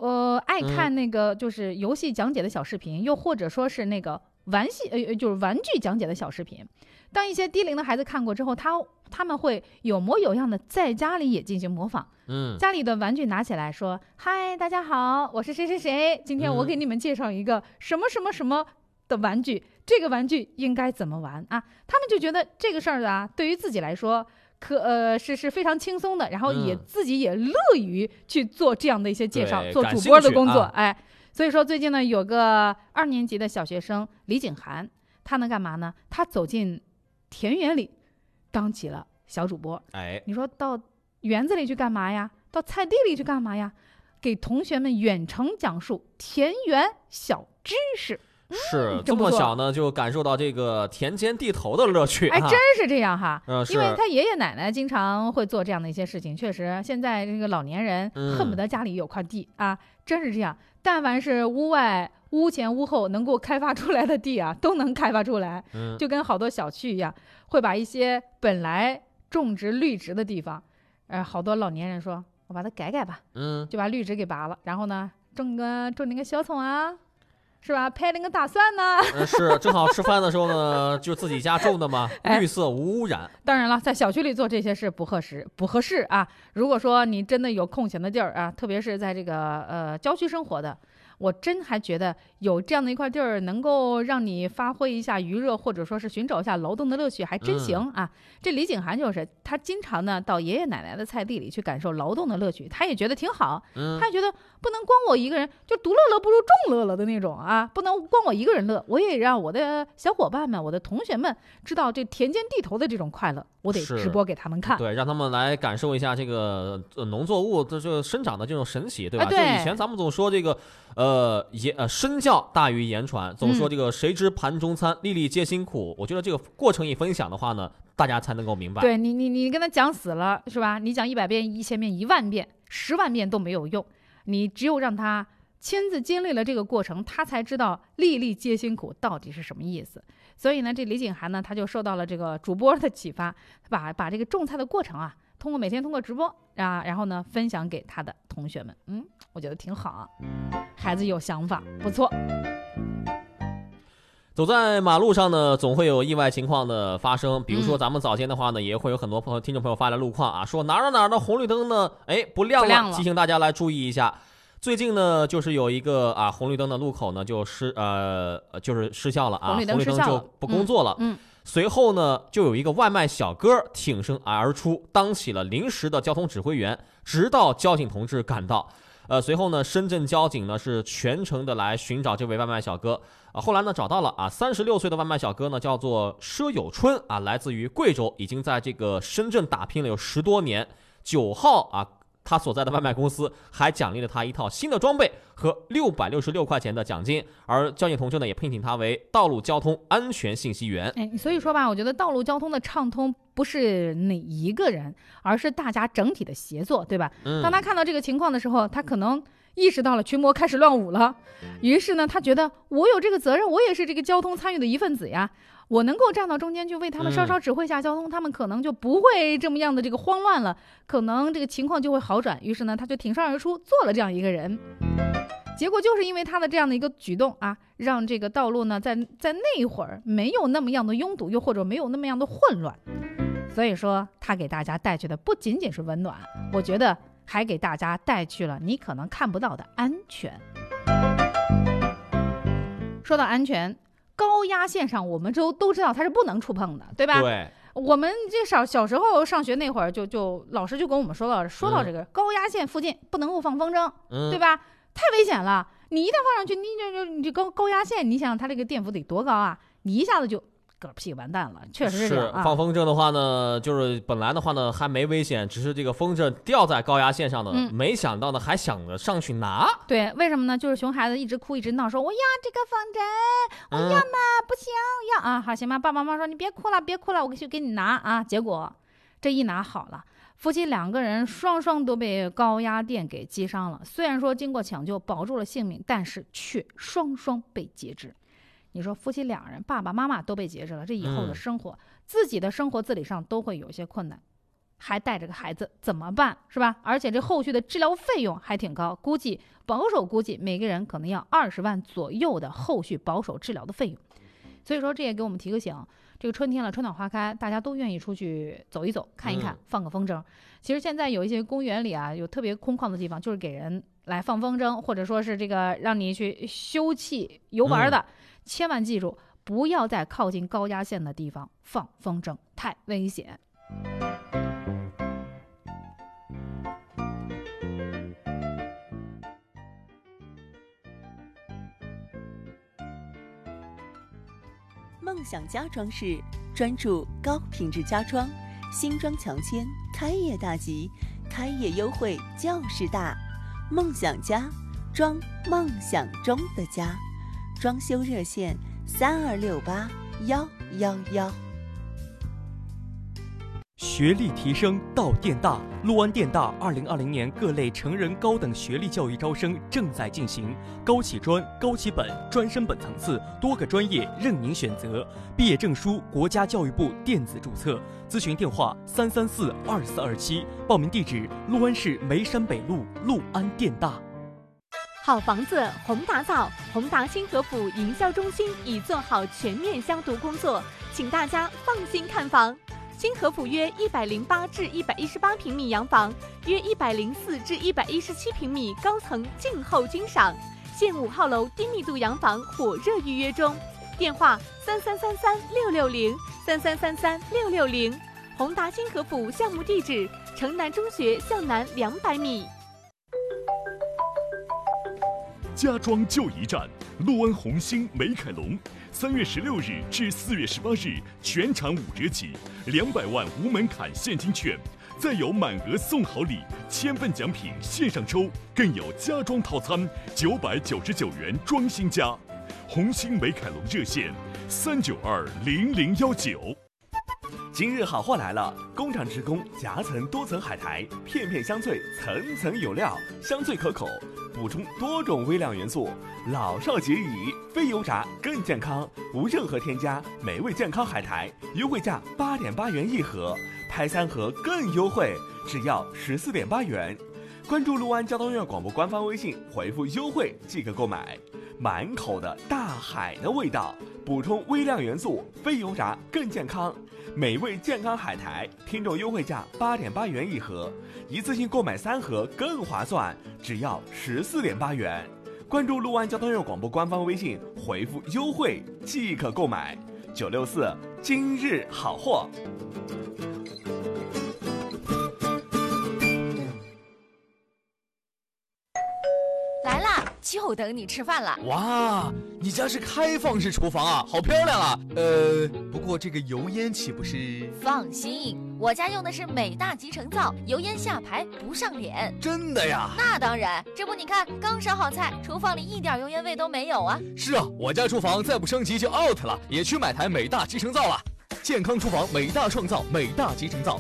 呃，爱看那个就是游戏讲解的小视频，嗯、又或者说是那个玩戏呃就是玩具讲解的小视频。当一些低龄的孩子看过之后，他他们会有模有样的在家里也进行模仿。嗯，家里的玩具拿起来说：“嗨，大家好，我是谁谁谁，今天我给你们介绍一个什么什么什么的玩具，这个玩具应该怎么玩啊？”他们就觉得这个事儿啊，对于自己来说，可呃是是非常轻松的，然后也、嗯、自己也乐于去做这样的一些介绍，做主播的工作。啊、哎，所以说最近呢，有个二年级的小学生李景涵，他能干嘛呢？他走进田园里，当起了小主播，哎，你说到园子里去干嘛呀？到菜地里去干嘛呀？给同学们远程讲述田园小知识。是这么小呢，就感受到这个田间地头的乐趣哎，啊。真是这样哈，嗯因为他爷爷奶奶经常会做这样的一些事情，确实，现在这个老年人嗯恨不得家里有块地、啊，真是这样。但凡是屋外、屋前、屋后能够开发出来的地啊，都能开发出来，嗯。就跟好多小区一样，会把一些本来种植绿植的地方，呃，好多老年人说，我把它改改吧，嗯，就把绿植给拔了，然后呢，种个种那个小葱啊，是吧？拍那个大蒜呐、呃是正好吃饭的时候呢，就自己家种的嘛，哎绿色无污染。当然了，在小区里做这些事不合适，不合适啊。如果说你真的有空闲的地儿啊，特别是在这个呃郊区生活的，我真还觉得有这样的一块地儿，能够让你发挥一下余热，或者说是寻找一下劳动的乐趣，还真行啊。这李景涵就是他经常呢到爷爷奶奶的菜地里去感受劳动的乐趣，他也觉得挺好，嗯他也觉得不能光我一个人，就独乐乐不如众乐乐的那种啊，不能光我一个人乐，我也让我的小伙伴们、我的同学们知道这田间地头的这种快乐，我得直播给他们看。对，让他们来感受一下这个呃农作物的这个生长的这种神奇，对吧？啊对就以前咱们总说这个，呃言呃身教大于言传，总说嗯这个谁知盘中餐，粒粒皆辛苦。我觉得这个过程一分享的话呢，大家才能够明白。对你，你你跟他讲死了是吧？你讲一百遍、一千遍、一万遍、十万遍都没有用，你只有让他亲自经历了这个过程，他才知道粒粒皆辛苦到底是什么意思。所以呢，这李景涵呢，他就受到了这个主播的启发，把把这个种菜的过程啊，通过每天通过直播啊，然后呢分享给他的同学们。嗯，我觉得挺好啊，孩子有想法，不错。走在马路上呢，总会有意外情况的发生。比如说嗯咱们早间的话呢，也会有很多朋友、听众朋友发来路况啊，说哪儿哪儿哪儿的红绿灯呢，哎不亮了，提醒大家来注意一下。最近呢，就是有一个啊红绿灯的路口呢，就失呃呃就是失效了啊，红绿灯就不工作了。随后呢，就有一个外卖小哥挺身而出，当起了临时的交通指挥员，直到交警同志赶到。呃，随后呢，深圳交警呢是全程的来寻找这位外卖小哥。啊，后来呢找到了啊，三十六岁的外卖小哥呢叫做佘有春啊，来自于贵州，已经在这个深圳打拼了有十多年。九号啊，他所在的外卖公司还奖励了他一套新的装备和六百六十六块钱的奖金，而交警同志呢也聘请他为道路交通安全信息员。哎，所以说吧，我觉得道路交通的畅通不是哪一个人，而是大家整体的协作，对吧？嗯当他看到这个情况的时候，他可能意识到了群魔开始乱舞了，于是呢，他觉得我有这个责任，我也是这个交通参与的一份子呀。我能够站到中间去为他们稍稍嗯指挥一下交通，他们可能就不会这么样的这个慌乱了，可能这个情况就会好转。于是呢，他就挺身而出，做了这样一个人。结果就是因为他的这样的一个举动啊，让这个道路呢，在在那一会儿没有那么样的拥堵，又或者没有那么样的混乱。所以说，他给大家带去的不仅仅是温暖，我觉得还给大家带去了你可能看不到的安全。说到安全，高压线上我们都都知道它是不能触碰的，对吧？对，我们这小小时候上学那会儿就，就老师就跟我们说到，说到嗯这个高压线附近不能够放风筝，嗯对吧？太危险了，你一旦放上去，你就就你这高高压线，你想想它这个电伏得多高啊？你一下子就嗝屁完蛋了，确实是这样啊。放风筝的话呢，就是本来的话呢还没危险，只是这个风筝掉在高压线上的，嗯没想到呢还想着上去拿。对，为什么呢？就是熊孩子一直哭一直闹，说我要这个风筝，我要嗯嘛，不行，要啊，好行吧。爸爸妈妈说你别哭了，别哭了，我去给你拿啊。结果这一拿好了，夫妻两个人双双都被高压电给击伤了。虽然说经过抢救保住了性命，但是却双双被截肢。你说夫妻两人，爸爸妈妈都被截肢了，这以后的嗯生活，自己的生活自理上都会有一些困难。还带着个孩子怎么办？是吧？而且这后续的治疗费用还挺高，估计保守估计每个人可能要二十万左右的后续保守治疗的费用。所以说，这也给我们提个醒：这个春天了，春暖花开，大家都愿意出去走一走、看一看嗯，放个风筝。其实现在有一些公园里啊，有特别空旷的地方，就是给人来放风筝，或者说是这个让你去休憩游玩的。千万记住，不要在靠近高压线的地方放风筝，太危险。梦想家装饰专注高品质家装，新装强签，开业大吉，开业优惠就是大。梦想家，装梦想中的家，装修热线三二六八幺幺幺。学历提升到电大，陆安电大二零二零年各类成人高等学历教育招生正在进行，高起专、高起本、专升本层次，多个专业任您选择。毕业证书国家教育部电子注册，咨询电话三三四二四二七，报名地址陆安市梅山北路陆安电大。好房子宏打造，宏达新河府营销中心已做好全面消毒工作，请大家放心看房。新河府约一百零八至一百一十八平米洋房，约一百零四至一百一十七平米高层静候君赏。现五号楼低密度洋房火热预约中，电话三三三三六六零三三三三六六零。宏达新河府项目地址：城南中学向南两百米。家装就一站，陆安红星美凯龙，三月十六日至四月十八日全场五折起，两百万无门槛现金券，再有满额送好礼，千份奖品线上抽，更有家装套餐九百九十九元装新家。红星美凯龙热线三九二零零幺九。今日好货来了！工厂直供夹层多层海苔，片片香脆，层层有料，香脆可口，补充多种微量元素，老少皆宜，非油炸更健康，无任何添加，美味健康海苔，优惠价八点八元一盒，拍三盒更优惠，只要十四点八元。关注陆安交通院广播官方微信，回复优惠即可购买。满口的大海的味道，补充微量元素，非油炸更健康，美味健康海苔，听众优惠价八点八元一盒，一次性购买三盒更划算，只要十四点八元。关注陆安交通院广播官方微信，回复优惠即可购买。九六四今日好货。就等你吃饭了。哇，你家是开放式厨房啊，好漂亮啊！呃，不过这个油烟岂不是？放心，我家用的是美大集成灶，油烟下排不上脸。真的呀？那当然，这不你看，刚烧好菜，厨房里一点油烟味都没有啊。是啊，我家厨房再不升级就 out 了，也去买台美大集成灶了。健康厨房，美大创造，美大集成灶。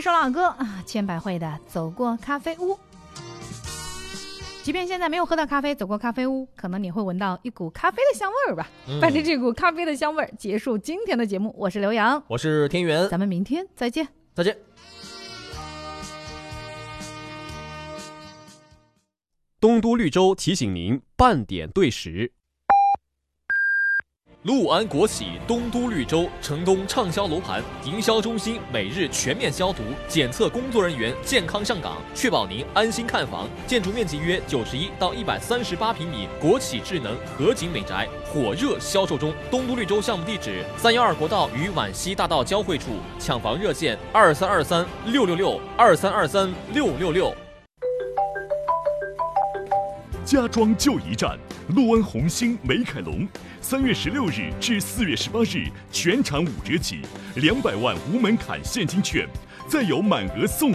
一首老歌啊，千百惠的《走过咖啡屋》。即便现在没有喝到咖啡，走过咖啡屋，可能你会闻到一股咖啡的香味儿吧。嗯伴着这股咖啡的香味儿，结束今天的节目。我是刘洋，我是天元，咱们明天再见。再见。东都绿洲提醒您半点对时。陆安国企东都绿洲城东畅销楼盘营销中心每日全面消毒检测，工作人员健康上岗，确保您安心看房。建筑面积约九十一到一百三十八平米，国企智能合景美宅火热销售中。东都绿洲项目地址：三幺二国道与皖西大道交汇处，抢房热线：二三二三六六六二三二三六六六。家装就一站，陆安红星美凯龙，三月十六日至四月十八日全场五折起，两百万无门槛现金券，再有满额送。